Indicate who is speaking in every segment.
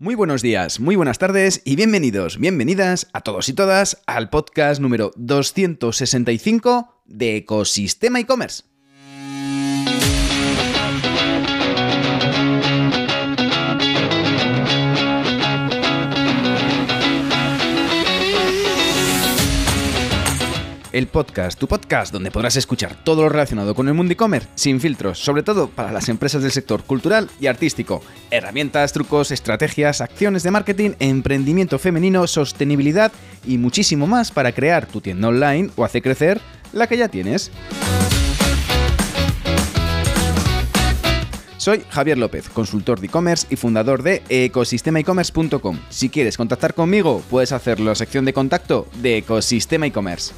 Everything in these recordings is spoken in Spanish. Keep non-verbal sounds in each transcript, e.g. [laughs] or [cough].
Speaker 1: Muy buenos días, muy buenas tardes y bienvenidos, bienvenidas a todos y todas al podcast número 265 de Ecosistema e-commerce. El podcast, tu podcast donde podrás escuchar todo lo relacionado con el mundo e-commerce sin filtros, sobre todo para las empresas del sector cultural y artístico. Herramientas, trucos, estrategias, acciones de marketing, emprendimiento femenino, sostenibilidad y muchísimo más para crear tu tienda online o hacer crecer la que ya tienes. Soy Javier López, consultor de e-commerce y fundador de ecosistemaecommerce.com. Si quieres contactar conmigo, puedes hacerlo en la sección de contacto de Ecosistema e-commerce.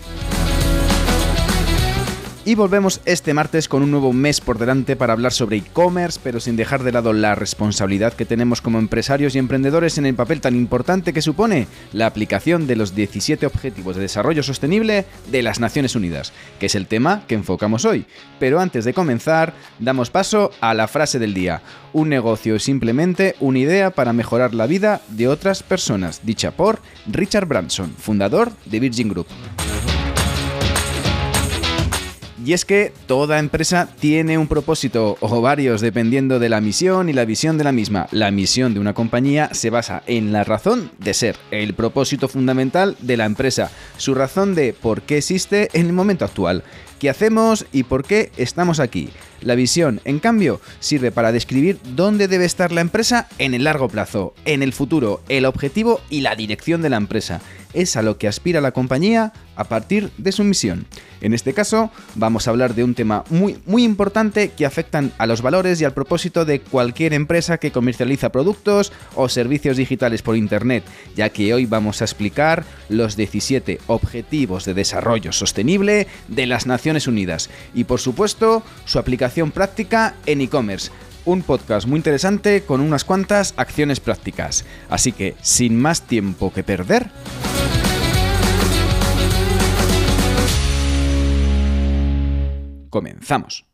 Speaker 1: Y volvemos este martes con un nuevo mes por delante para hablar sobre e-commerce, pero sin dejar de lado la responsabilidad que tenemos como empresarios y emprendedores en el papel tan importante que supone la aplicación de los 17 Objetivos de Desarrollo Sostenible de las Naciones Unidas, que es el tema que enfocamos hoy. Pero antes de comenzar, damos paso a la frase del día. Un negocio es simplemente una idea para mejorar la vida de otras personas, dicha por Richard Branson, fundador de Virgin Group. Y es que toda empresa tiene un propósito o varios dependiendo de la misión y la visión de la misma. La misión de una compañía se basa en la razón de ser, el propósito fundamental de la empresa, su razón de por qué existe en el momento actual, qué hacemos y por qué estamos aquí. La visión, en cambio, sirve para describir dónde debe estar la empresa en el largo plazo, en el futuro, el objetivo y la dirección de la empresa. Es a lo que aspira la compañía a partir de su misión. En este caso, vamos a hablar de un tema muy, muy importante que afectan a los valores y al propósito de cualquier empresa que comercializa productos o servicios digitales por Internet, ya que hoy vamos a explicar los 17 Objetivos de Desarrollo Sostenible de las Naciones Unidas y, por supuesto, su aplicación práctica en e-commerce. Un podcast muy interesante con unas cuantas acciones prácticas. Así que, sin más tiempo que perder... Comenzamos.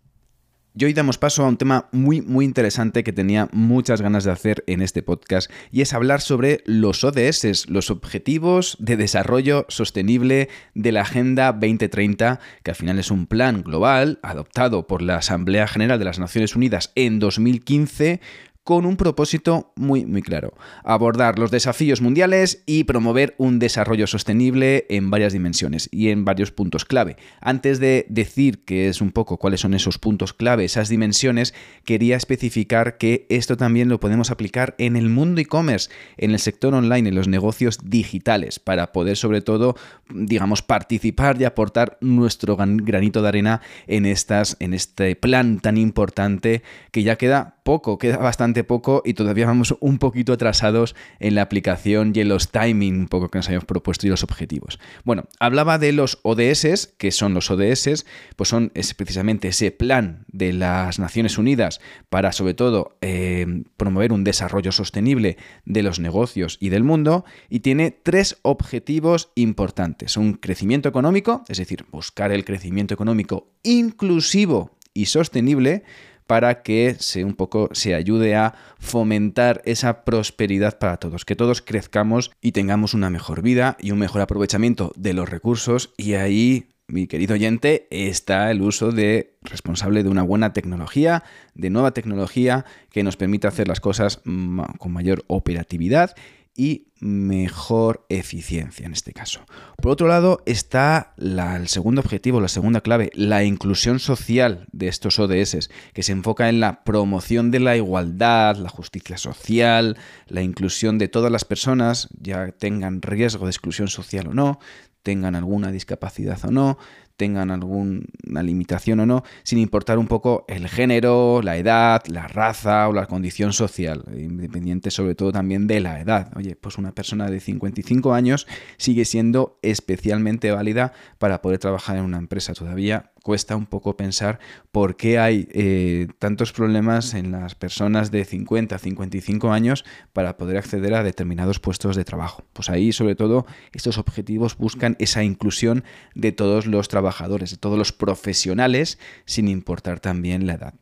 Speaker 1: Y hoy damos paso a un tema muy muy interesante que tenía muchas ganas de hacer en este podcast y es hablar sobre los ODS, los Objetivos de Desarrollo Sostenible de la Agenda 2030, que al final es un plan global adoptado por la Asamblea General de las Naciones Unidas en 2015 con un propósito muy, muy claro. Abordar los desafíos mundiales y promover un desarrollo sostenible en varias dimensiones y en varios puntos clave. Antes de decir que es un poco cuáles son esos puntos clave, esas dimensiones, quería especificar que esto también lo podemos aplicar en el mundo e-commerce, en el sector online, en los negocios digitales, para poder sobre todo, digamos, participar y aportar nuestro granito de arena en, estas, en este plan tan importante que ya queda poco, queda bastante poco y todavía vamos un poquito atrasados en la aplicación y en los timing un poco que nos habíamos propuesto y los objetivos. Bueno, hablaba de los ODS, que son los ODS, pues son es precisamente ese plan de las Naciones Unidas para sobre todo eh, promover un desarrollo sostenible de los negocios y del mundo y tiene tres objetivos importantes. Un crecimiento económico, es decir, buscar el crecimiento económico inclusivo y sostenible, para que se un poco se ayude a fomentar esa prosperidad para todos, que todos crezcamos y tengamos una mejor vida y un mejor aprovechamiento de los recursos. Y ahí mi querido oyente, está el uso de responsable de una buena tecnología, de nueva tecnología que nos permita hacer las cosas con mayor operatividad y mejor eficiencia en este caso. Por otro lado está el segundo objetivo, la segunda clave, la inclusión social de estos ODS, que se enfoca en la promoción de la igualdad, la justicia social, la inclusión de todas las personas, ya tengan riesgo de exclusión social o no, tengan alguna discapacidad o no, tengan alguna limitación o no, sin importar un poco el género, la edad, la raza o la condición social, independiente sobre todo también de la edad. Oye, pues una persona de 55 años sigue siendo especialmente válida para poder trabajar en una empresa todavía cuesta un poco pensar por qué hay eh, tantos problemas en las personas de 50 a 55 años para poder acceder a determinados puestos de trabajo. Pues ahí, sobre todo, estos objetivos buscan esa inclusión de todos los trabajadores, de todos los profesionales, sin importar también la edad.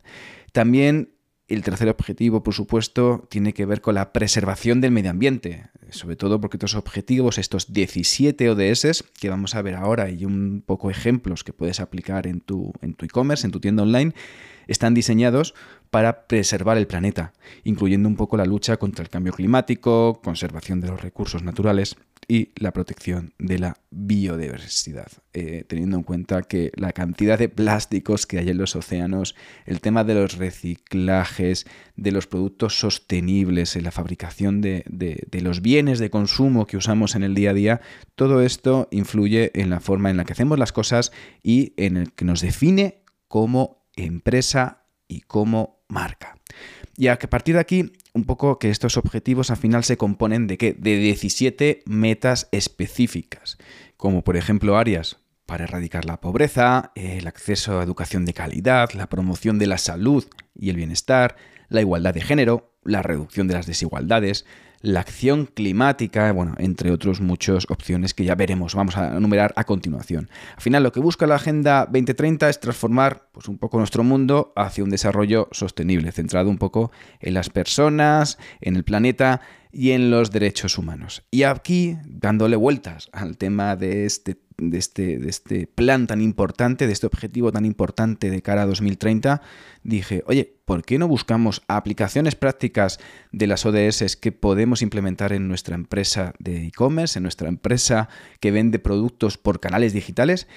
Speaker 1: También El tercer objetivo, por supuesto, tiene que ver con la preservación del medio ambiente, sobre todo porque estos objetivos, estos 17 ODS que vamos a ver ahora y un poco ejemplos que puedes aplicar en tu en tu e-commerce, en tu tienda online, están diseñados para preservar el planeta, incluyendo un poco la lucha contra el cambio climático, conservación de los recursos naturales y la protección de la biodiversidad, eh, teniendo en cuenta que la cantidad de plásticos que hay en los océanos, el tema de los reciclajes, de los productos sostenibles, en la fabricación de, de los bienes de consumo que usamos en el día a día, todo esto influye en la forma en la que hacemos las cosas y en el que nos define como empresa y como marca. Y a partir de aquí, un poco que estos objetivos al final se componen de qué? De 17 metas específicas, como por ejemplo áreas para erradicar la pobreza, el acceso a educación de calidad, la promoción de la salud y el bienestar, la igualdad de género, la reducción de las desigualdades, la acción climática, bueno, entre otros muchas opciones que ya veremos, vamos a enumerar a continuación. Al final lo que busca la Agenda 2030 es transformar pues, un poco nuestro mundo hacia un desarrollo sostenible, centrado un poco en las personas, en el planeta y en los derechos humanos. Y aquí, dándole vueltas al tema de este, de este, de este plan tan importante, de este objetivo tan importante de cara a 2030, dije, oye, ¿por qué no buscamos aplicaciones prácticas de las ODS que podemos implementar en nuestra empresa de e-commerce, en nuestra empresa que vende productos por canales digitales?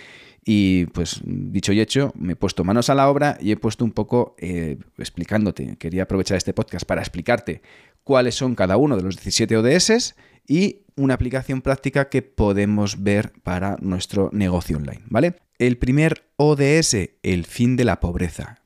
Speaker 1: Y pues dicho y hecho, me he puesto manos a la obra y he puesto un poco eh, explicándote. Quería aprovechar este podcast para explicarte cuáles son cada uno de los 17 ODS y una aplicación práctica que podemos ver para nuestro negocio online, ¿vale? El primer ODS, el fin de la pobreza.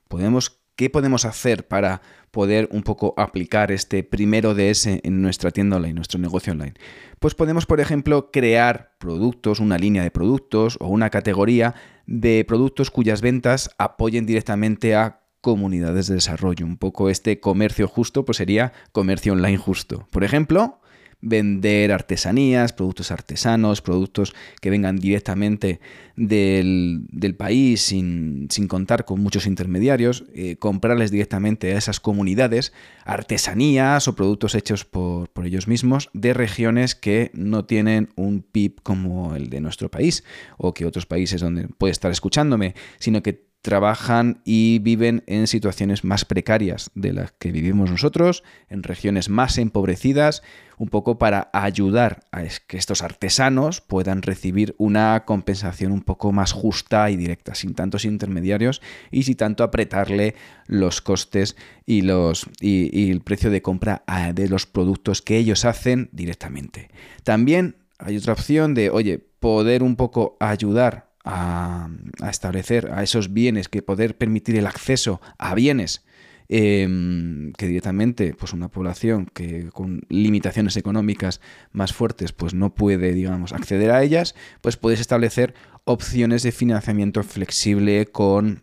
Speaker 1: ¿Qué podemos hacer para poder un poco aplicar este primer ODS en nuestra tienda online, nuestro negocio online? Pues podemos, por ejemplo, crear productos, una línea de productos o una categoría de productos cuyas ventas apoyen directamente a comunidades de desarrollo. Un poco este comercio justo, pues sería comercio online justo. Por ejemplo, vender artesanías, productos artesanos, productos que vengan directamente del, país sin, contar con muchos intermediarios, eh, comprarles directamente a esas comunidades artesanías o productos hechos por, por ellos mismos de regiones que no tienen un PIB como el de nuestro país o que otros países donde puede estar escuchándome, sino que trabajan y viven en situaciones más precarias de las que vivimos nosotros, en regiones más empobrecidas, un poco para ayudar a que estos artesanos puedan recibir una compensación un poco más justa y directa, sin tantos intermediarios y sin tanto apretarle los costes y, los, y, el precio de compra de los productos que ellos hacen directamente. También hay otra opción de, oye, poder un poco ayudar a, establecer a esos bienes, que poder permitir el acceso a bienes em, que directamente pues una población que con limitaciones económicas más fuertes pues no puede digamos acceder a ellas pues puedes establecer opciones de financiamiento flexible con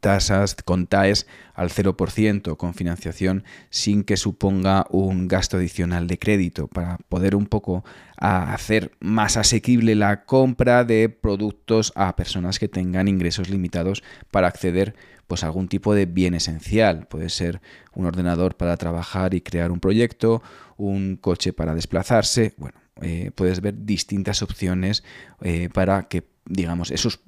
Speaker 1: tasas con TAES al 0% con financiación sin que suponga un gasto adicional de crédito para poder un poco hacer más asequible la compra de productos a personas que tengan ingresos limitados para acceder pues a algún tipo de bien esencial. Puede ser un ordenador para trabajar y crear un proyecto, un coche para desplazarse. Bueno, eh, puedes ver distintas opciones eh, para que digamos esos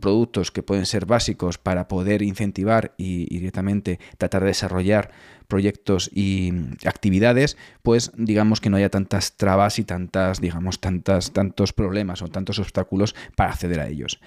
Speaker 1: productos que pueden ser básicos para poder incentivar y, directamente tratar de desarrollar proyectos y mm, actividades, pues digamos que no haya tantas trabas y tantas, digamos, tantas, tantos problemas o tantos obstáculos para acceder a ellos.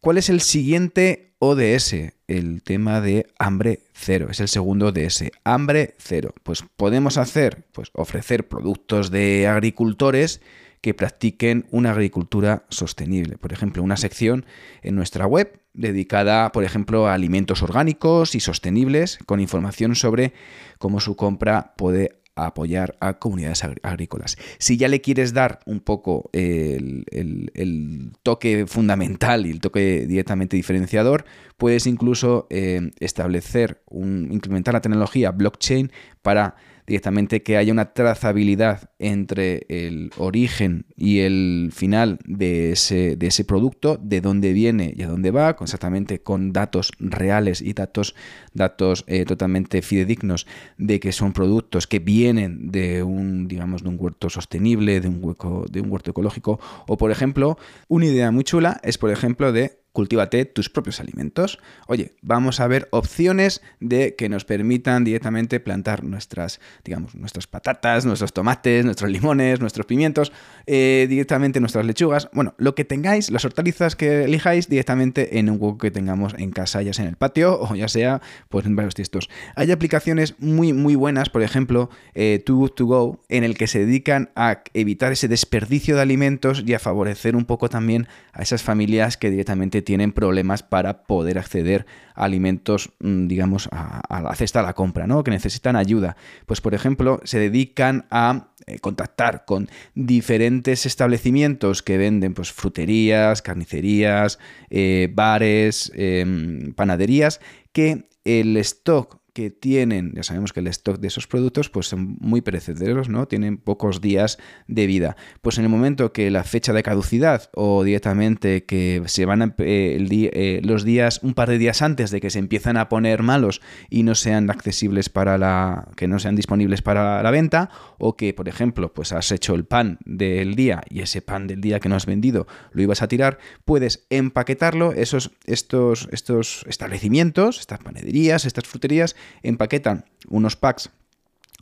Speaker 1: ¿Cuál es el siguiente ODS? El tema de hambre cero. Es el segundo ODS. Hambre cero. Pues podemos hacer, pues ofrecer productos de agricultores que practiquen una agricultura sostenible. Por ejemplo, una sección en nuestra web dedicada, por ejemplo, a alimentos orgánicos y sostenibles, con información sobre cómo su compra puede apoyar a comunidades agrícolas. Si ya le quieres dar un poco el, toque fundamental y el toque directamente diferenciador, puedes incluso eh, establecer, un, implementar la tecnología blockchain para directamente que haya una trazabilidad entre el origen y el final de ese, de ese producto, de dónde viene y a dónde va, exactamente con datos reales y datos, datos eh, totalmente fidedignos de que son productos que vienen de un, digamos, de un huerto sostenible, de un, hueco, de un huerto ecológico, o por ejemplo, una idea muy chula es, por ejemplo, de cultívate tus propios alimentos. Oye, vamos a ver opciones de que nos permitan directamente plantar nuestras, digamos, nuestras patatas, nuestros tomates, nuestros limones, nuestros pimientos, eh, directamente nuestras lechugas. Bueno, lo que tengáis, las hortalizas que elijáis directamente en un hueco que tengamos en casa, ya sea en el patio [laughs] o ya sea pues en varios textos. Hay aplicaciones muy, muy buenas, por ejemplo, eh, Too Good To Go, en el que se dedican a evitar ese desperdicio de alimentos y a favorecer un poco también a esas familias que directamente tienen problemas para poder acceder a alimentos, mm, digamos, a, la cesta de la compra, ¿no? Que necesitan ayuda. Pues, por ejemplo, se dedican a eh, contactar con diferentes establecimientos que venden pues, fruterías, carnicerías, eh, bares, em, panaderías, que el stock que tienen, ya sabemos que el stock de esos productos pues son muy perecederos, ¿no? Tienen pocos días de vida. Pues en el momento que la fecha de caducidad o directamente que se van a, eh, el eh, los días un par de días antes de que se empiezan a poner malos y no sean accesibles para la que no sean disponibles para la venta o que por ejemplo pues has hecho el pan del día y ese pan del día que no has vendido lo ibas a tirar, puedes empaquetarlo esos estos estos establecimientos, estas panaderías, estas fruterías empaquetan unos packs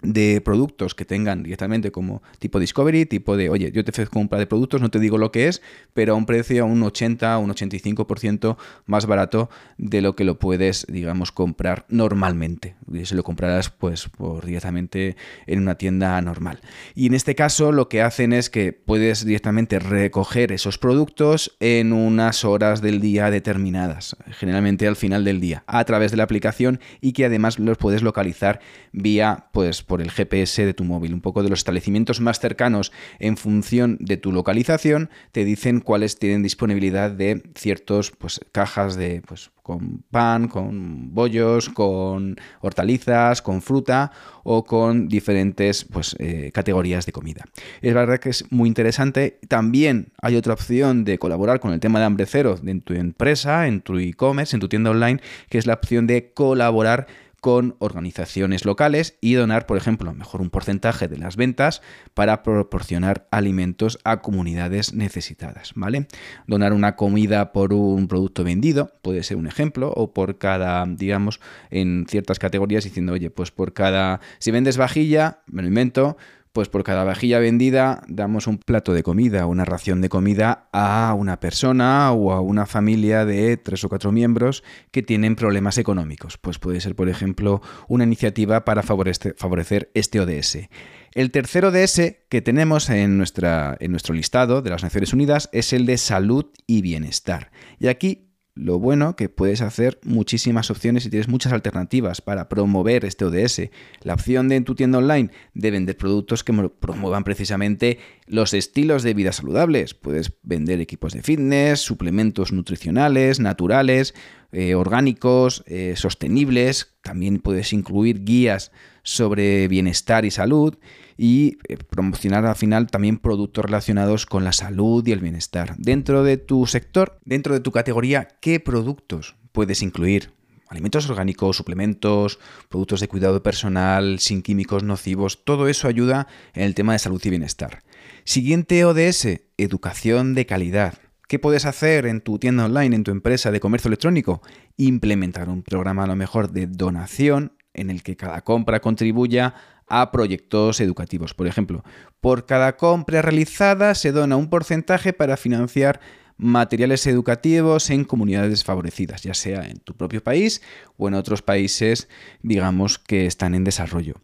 Speaker 1: de productos que tengan directamente como tipo Discovery, tipo de, oye, yo te ofrezco un par de productos, no te digo lo que es, pero a un precio un 80, un 85% más barato de lo que lo puedes, digamos, comprar normalmente. Y se lo comprarás, pues, por directamente en una tienda normal. Y en este caso, lo que hacen es que puedes directamente recoger esos productos en unas horas del día determinadas, generalmente al final del día, a través de la aplicación y que además los puedes localizar vía, pues, por el GPS de tu móvil. Un poco de los establecimientos más cercanos en función de tu localización te dicen cuáles tienen disponibilidad de ciertos pues, cajas de pues, con pan, con bollos, con hortalizas, con fruta o con diferentes pues, eh, categorías de comida. Es verdad que es muy interesante. También hay otra opción de colaborar con el tema de hambre cero en tu empresa, en tu e-commerce, en tu tienda online, que es la opción de colaborar con organizaciones locales y donar, por ejemplo, mejor un porcentaje de las ventas para proporcionar alimentos a comunidades necesitadas, ¿vale? Donar una comida por un producto vendido puede ser un ejemplo o por cada, digamos, en ciertas categorías diciendo, oye, pues por cada, si vendes vajilla, me lo invento, pues por cada vajilla vendida damos un plato de comida, una ración de comida a una persona o a una familia de tres o cuatro miembros que tienen problemas económicos. Pues puede ser, por ejemplo, una iniciativa para favorecer este ODS. El tercer ODS que tenemos en, nuestra, en nuestro listado de las Naciones Unidas es el de salud y bienestar. Y aquí lo bueno que puedes hacer muchísimas opciones y tienes muchas alternativas para promover este ODS. La opción de en tu tienda online de vender productos que promuevan precisamente los estilos de vida saludables. Puedes vender equipos de fitness, suplementos nutricionales, naturales, eh, orgánicos, eh, sostenibles. También puedes incluir guías sobre bienestar y salud y eh, promocionar al final también productos relacionados con la salud y el bienestar. Dentro de tu sector, dentro de tu categoría, ¿qué productos puedes incluir? Alimentos orgánicos, suplementos, productos de cuidado personal, sin químicos nocivos, todo eso ayuda en el tema de salud y bienestar. Siguiente ODS, educación de calidad. ¿Qué puedes hacer en tu tienda online, en tu empresa de comercio electrónico? Implementar un programa a lo mejor de donación en el que cada compra contribuya a proyectos educativos. Por ejemplo, por cada compra realizada se dona un porcentaje para financiar materiales educativos en comunidades favorecidas, ya sea en tu propio país o en otros países, digamos, que están en desarrollo.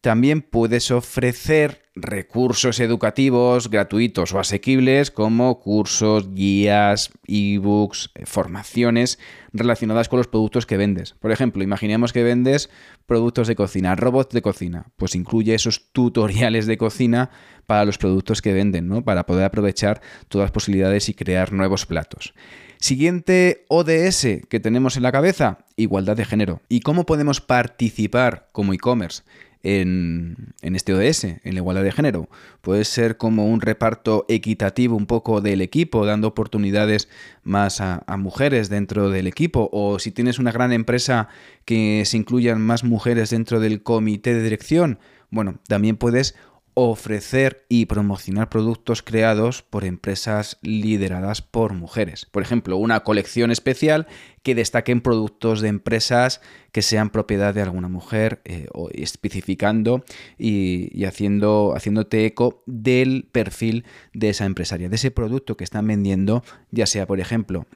Speaker 1: También puedes ofrecer recursos educativos gratuitos o asequibles como cursos, guías, ebooks, eh, formaciones relacionadas con los productos que vendes. Por ejemplo, imaginemos que vendes productos de cocina, robots de cocina, pues incluye esos tutoriales de cocina para los productos que venden, ¿no? Para poder aprovechar todas las posibilidades y crear nuevos platos. Siguiente ODS que tenemos en la cabeza, igualdad de género. ¿Y cómo podemos participar como e-commerce? En, este ODS, en la igualdad de género. Puede ser como un reparto equitativo un poco del equipo, dando oportunidades más a, a, mujeres dentro del equipo. O si tienes una gran empresa que se incluyan más mujeres dentro del comité de dirección, bueno, también puedes ofrecer y promocionar productos creados por empresas lideradas por mujeres. Por ejemplo, una colección especial que destaquen productos de empresas que sean propiedad de alguna mujer eh, o especificando y, haciendo, haciéndote eco del perfil de esa empresaria, de ese producto que están vendiendo, ya sea, por ejemplo,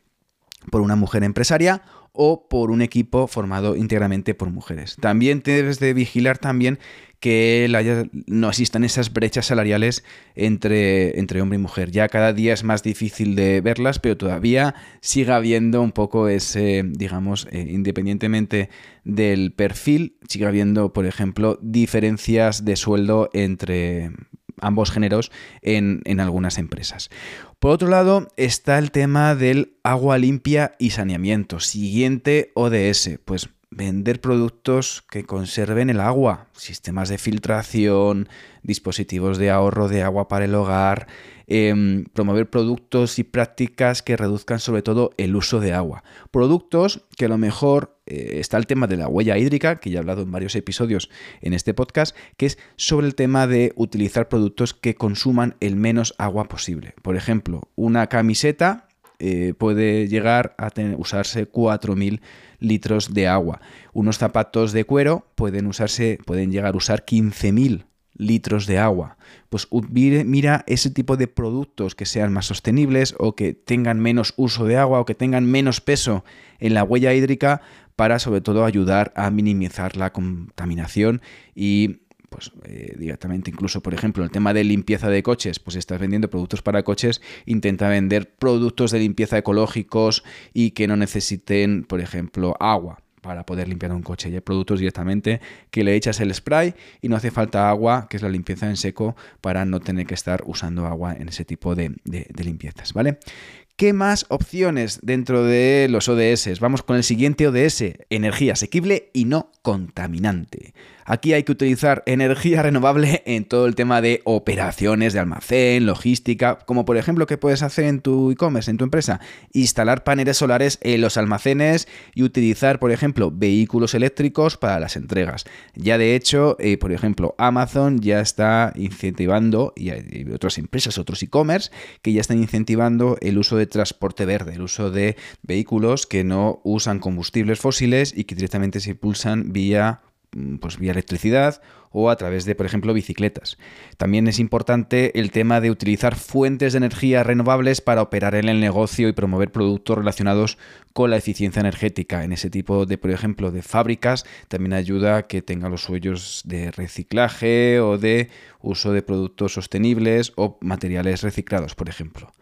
Speaker 1: por una mujer empresaria o por un equipo formado íntegramente por mujeres. También debes de vigilar también que no existan esas brechas salariales entre, entre hombre y mujer. Ya cada día es más difícil de verlas, pero todavía sigue habiendo un poco ese, digamos, eh, independientemente del perfil, sigue habiendo, por ejemplo, diferencias de sueldo entre ambos géneros en, en algunas empresas. Por otro lado, está el tema del agua limpia y saneamiento. Siguiente ODS, pues vender productos que conserven el agua, sistemas de filtración, dispositivos de ahorro de agua para el hogar, em, promover productos y prácticas que reduzcan sobre todo el uso de agua. Productos que a lo mejor eh, está el tema de la huella hídrica, que ya he hablado en varios episodios en este podcast, que es sobre el tema de utilizar productos que consuman el menos agua posible. Por ejemplo, una camiseta eh, puede llegar a usarse 4.000 litros de agua. Unos zapatos de cuero pueden usarse, pueden llegar a usar 15.000 litros de agua. Pues mira ese tipo de productos que sean más sostenibles o que tengan menos uso de agua o que tengan menos peso en la huella hídrica para sobre todo ayudar a minimizar la contaminación y pues eh, directamente incluso por ejemplo el tema de limpieza de coches pues estás vendiendo productos para coches intenta vender productos de limpieza ecológicos y que no necesiten por ejemplo agua para poder limpiar un coche. Y hay productos directamente que le echas el spray y no hace falta agua, que es la limpieza en seco, para no tener que estar usando agua en ese tipo de, de limpiezas, ¿vale? ¿Qué más opciones dentro de los ODS? Vamos con el siguiente ODS, energía asequible y no contaminante. Aquí hay que utilizar [laughs] energía renovable en todo el tema de operaciones de almacén, logística, como por ejemplo que puedes hacer en tu e-commerce, en tu empresa, instalar paneles solares en los almacenes y utilizar, por ejemplo, vehículos eléctricos para las entregas. Ya de hecho, eh, por ejemplo, Amazon ya está incentivando, y hay otras empresas, otros e-commerce, que ya están incentivando el uso de transporte verde, el uso de vehículos que no usan combustibles fósiles y que directamente se impulsan vía pues vía electricidad o a través de, por ejemplo, bicicletas. También es importante el tema de utilizar fuentes de energía renovables para operar en el negocio y promover productos relacionados con la eficiencia energética. En ese tipo de, por ejemplo, de fábricas también ayuda a que tenga los suellos de reciclaje o de uso de productos sostenibles o materiales reciclados, por ejemplo.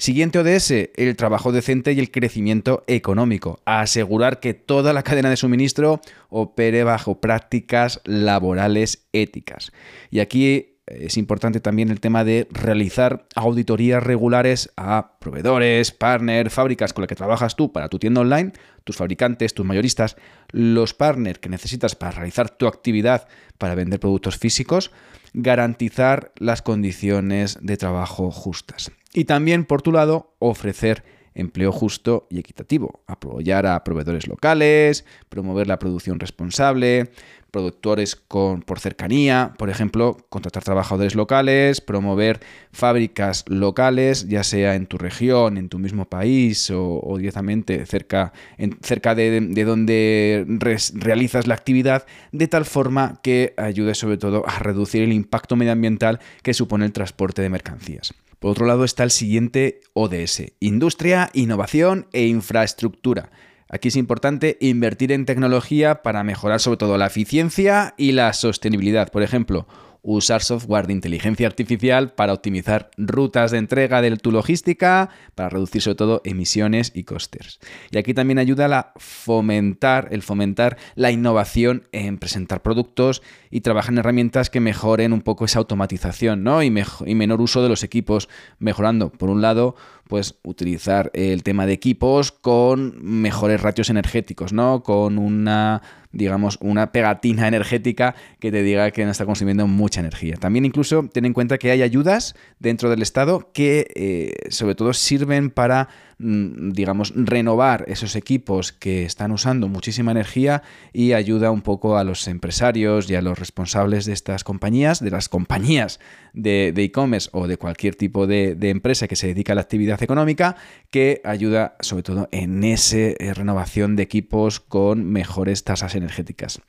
Speaker 1: Siguiente ODS, el trabajo decente y el crecimiento económico. Asegurar que toda la cadena de suministro opere bajo prácticas laborales éticas. Y aquí es importante también el tema de realizar auditorías regulares a proveedores, partners, fábricas con las que trabajas tú para tu tienda online, tus fabricantes, tus mayoristas, los partners que necesitas para realizar tu actividad para vender productos físicos, garantizar las condiciones de trabajo justas. Y también, por tu lado, ofrecer empleo justo y equitativo, apoyar a proveedores locales, promover la producción responsable, productores por cercanía, por ejemplo, contratar trabajadores locales, promover fábricas locales, ya sea en tu región, en tu mismo país o, directamente cerca, en, cerca de, donde realizas la actividad, de tal forma que ayude sobre todo a reducir el impacto medioambiental que supone el transporte de mercancías. Por otro lado está el siguiente ODS, Industria, Innovación e Infraestructura. Aquí es importante invertir en tecnología para mejorar sobre todo la eficiencia y la sostenibilidad. Por ejemplo, usar software de inteligencia artificial para optimizar rutas de entrega de tu logística, para reducir sobre todo emisiones y costes. Y aquí también ayuda a fomentar, el fomentar la innovación en presentar productos y trabajar en herramientas que mejoren un poco esa automatización ¿no? y, y menor uso de los equipos, mejorando, por un lado, pues utilizar el tema de equipos con mejores ratios energéticos, ¿no? Con una digamos, una pegatina energética que te diga que está consumiendo mucha energía. También incluso ten en cuenta que hay ayudas dentro del Estado que eh, sobre todo sirven para digamos, renovar esos equipos que están usando muchísima energía y ayuda un poco a los empresarios y a los responsables de estas compañías, de las compañías de e-commerce o de cualquier tipo de, empresa que se dedica a la actividad económica, que ayuda sobre todo en esa eh, renovación de equipos con mejores tasas energéticas.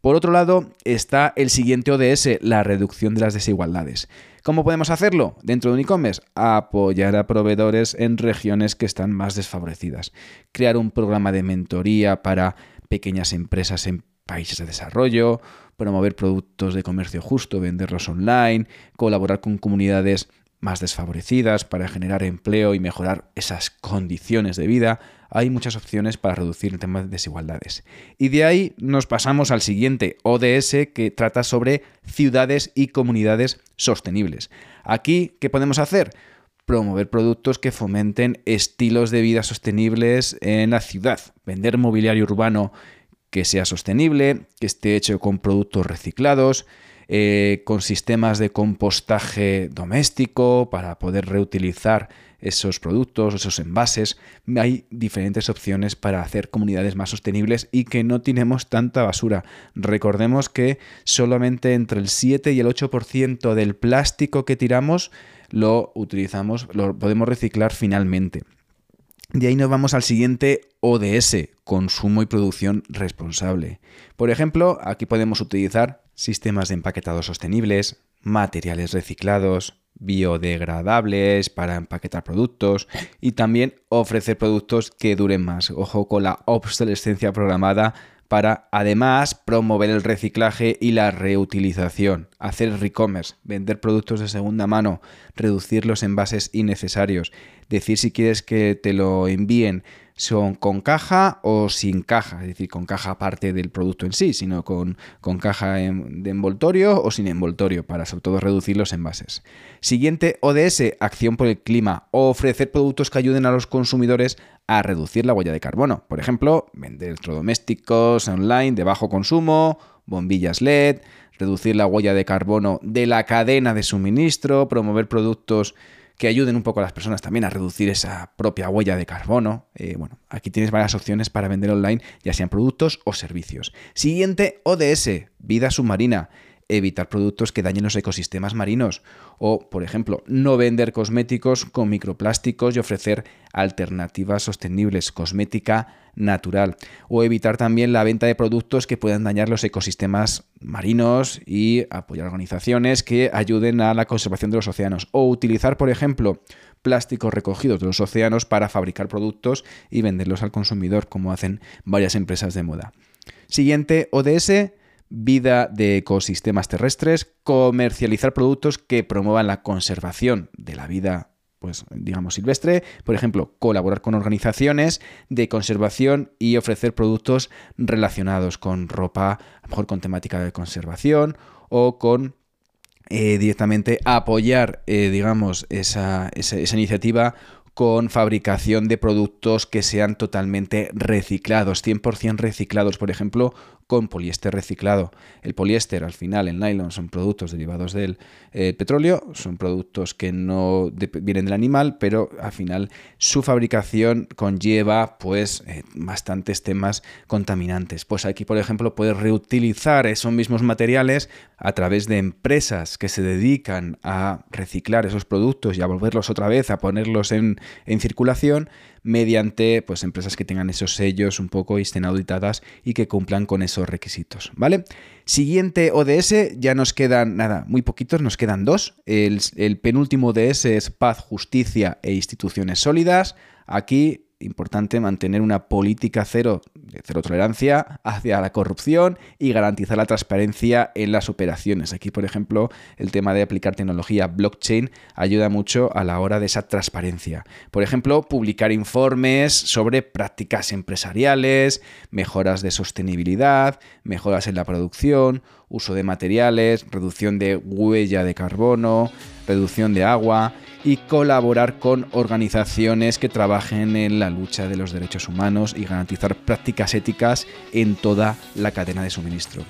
Speaker 1: Por otro lado, está el siguiente ODS, la reducción de las desigualdades. ¿Cómo podemos hacerlo dentro de un? Apoyar a proveedores en regiones que están más desfavorecidas. Crear un programa de mentoría para pequeñas empresas en países de desarrollo, promover productos de comercio justo, venderlos online, colaborar con comunidades más desfavorecidas para generar empleo y mejorar esas condiciones de vida, hay muchas opciones para reducir el tema de desigualdades. Y de ahí nos pasamos al siguiente ODS que trata sobre ciudades y comunidades sostenibles. Aquí, ¿qué podemos hacer? Promover productos que fomenten estilos de vida sostenibles en la ciudad, vender mobiliario urbano que sea sostenible, que esté hecho con productos reciclados, eh, con sistemas de compostaje doméstico para poder reutilizar esos productos, esos envases. Hay diferentes opciones para hacer comunidades más sostenibles y que no tenemos tanta basura. Recordemos que solamente entre el 7 y el 8% del plástico que tiramos lo utilizamos, lo podemos reciclar finalmente. De ahí nos vamos al siguiente ODS, consumo y producción responsable. Por ejemplo, aquí podemos utilizar sistemas de empaquetado sostenibles, materiales reciclados, biodegradables para empaquetar productos y también ofrecer productos que duren más. Ojo con la obsolescencia programada para además promover el reciclaje y la reutilización, hacer e-commerce, vender productos de segunda mano, reducir los envases innecesarios, decir si quieres que te lo envíen son con caja o sin caja, es decir, con caja aparte del producto en sí, sino con, con caja de envoltorio o sin envoltorio, para sobre todo reducir los envases. Siguiente, ODS, acción por el clima, ofrecer productos que ayuden a los consumidores a reducir la huella de carbono. Por ejemplo, vender electrodomésticos online de bajo consumo, bombillas LED, reducir la huella de carbono de la cadena de suministro, promover productos que ayuden un poco a las personas también a reducir esa propia huella de carbono. Eh, bueno, aquí tienes varias opciones para vender online, ya sean productos o servicios. Siguiente, ODS, vida submarina evitar productos que dañen los ecosistemas marinos. O, por ejemplo, no vender cosméticos con microplásticos y ofrecer alternativas sostenibles, cosmética natural. O evitar también la venta de productos que puedan dañar los ecosistemas marinos y apoyar organizaciones que ayuden a la conservación de los océanos. O utilizar, por ejemplo, plásticos recogidos de los océanos para fabricar productos y venderlos al consumidor como hacen varias empresas de moda. Siguiente, ODS, vida de ecosistemas terrestres, comercializar productos que promuevan la conservación de la vida pues digamos silvestre, por ejemplo, colaborar con organizaciones de conservación y ofrecer productos relacionados con ropa, a lo mejor con temática de conservación o con eh, directamente apoyar, eh, digamos, esa, esa iniciativa con fabricación de productos que sean totalmente reciclados, 100% reciclados, por ejemplo, con poliéster reciclado. El poliéster, al final, el nylon, son productos derivados del eh, petróleo, son productos que no vienen del animal, pero al final su fabricación conlleva pues eh, bastantes temas contaminantes. Pues aquí, por ejemplo, puedes reutilizar esos mismos materiales a través de empresas que se dedican a reciclar esos productos y a volverlos otra vez, a ponerlos en, en circulación mediante pues, empresas que tengan esos sellos un poco y estén auditadas y que cumplan con esos requisitos, ¿vale? Siguiente ODS, ya nos quedan, nada, muy poquitos, nos quedan dos. El, el penúltimo ODS es paz, justicia e instituciones sólidas. Aquí importante mantener una política cero de cero tolerancia hacia la corrupción y garantizar la transparencia en las operaciones. Aquí, por ejemplo, el tema de aplicar tecnología blockchain ayuda mucho a la hora de esa transparencia. Por ejemplo, publicar informes sobre prácticas empresariales, mejoras de sostenibilidad, mejoras en la producción, uso de materiales, reducción de huella de carbono, reducción de agua y colaborar con organizaciones que trabajen en la lucha de los derechos humanos y garantizar prácticas éticas en toda la cadena de suministro.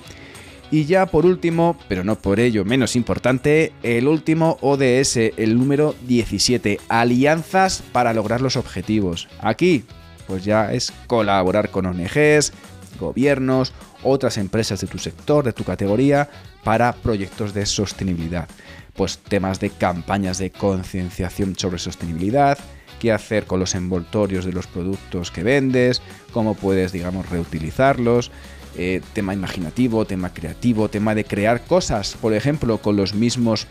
Speaker 1: Y ya por último, pero no por ello menos importante, el último ODS, el número 17, alianzas para lograr los objetivos. Aquí, pues ya es colaborar con ONGs, gobiernos, otras empresas de tu sector, de tu categoría, para proyectos de sostenibilidad. Pues temas de campañas de concienciación sobre sostenibilidad, qué hacer con los envoltorios de los productos que vendes, cómo puedes, digamos, reutilizarlos, eh, tema imaginativo, tema creativo, tema de crear cosas, por ejemplo, con los mismos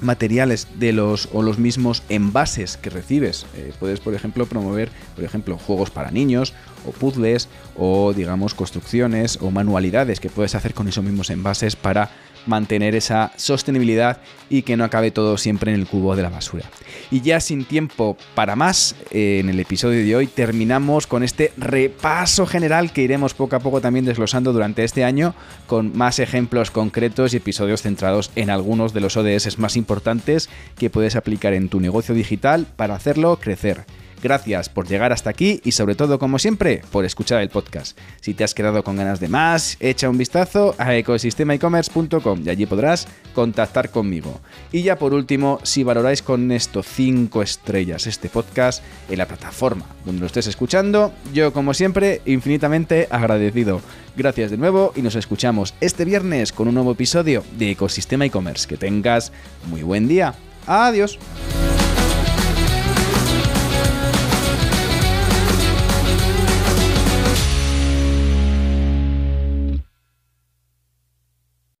Speaker 1: materiales de los o los mismos envases que recibes. Eh, puedes, por ejemplo, promover, por ejemplo, juegos para niños o puzzles o digamos construcciones o manualidades que puedes hacer con esos mismos envases para mantener esa sostenibilidad y que no acabe todo siempre en el cubo de la basura. Y ya sin tiempo para más, eh, en el episodio de hoy terminamos con este repaso general que iremos poco a poco también desglosando durante este año con más ejemplos concretos y episodios centrados en algunos de los ODS más importantes que puedes aplicar en tu negocio digital para hacerlo crecer. Gracias por llegar hasta aquí y sobre todo, como siempre, por escuchar el podcast. Si te has quedado con ganas de más, echa un vistazo a ecosistemaecommerce.com y allí podrás contactar conmigo. Y ya por último, si valoráis con esto 5 estrellas este podcast en la plataforma donde lo estés escuchando, yo como siempre, infinitamente agradecido. Gracias de nuevo y nos escuchamos este viernes con un nuevo episodio de Ecosistema e-commerce. Que tengas muy buen día. Adiós.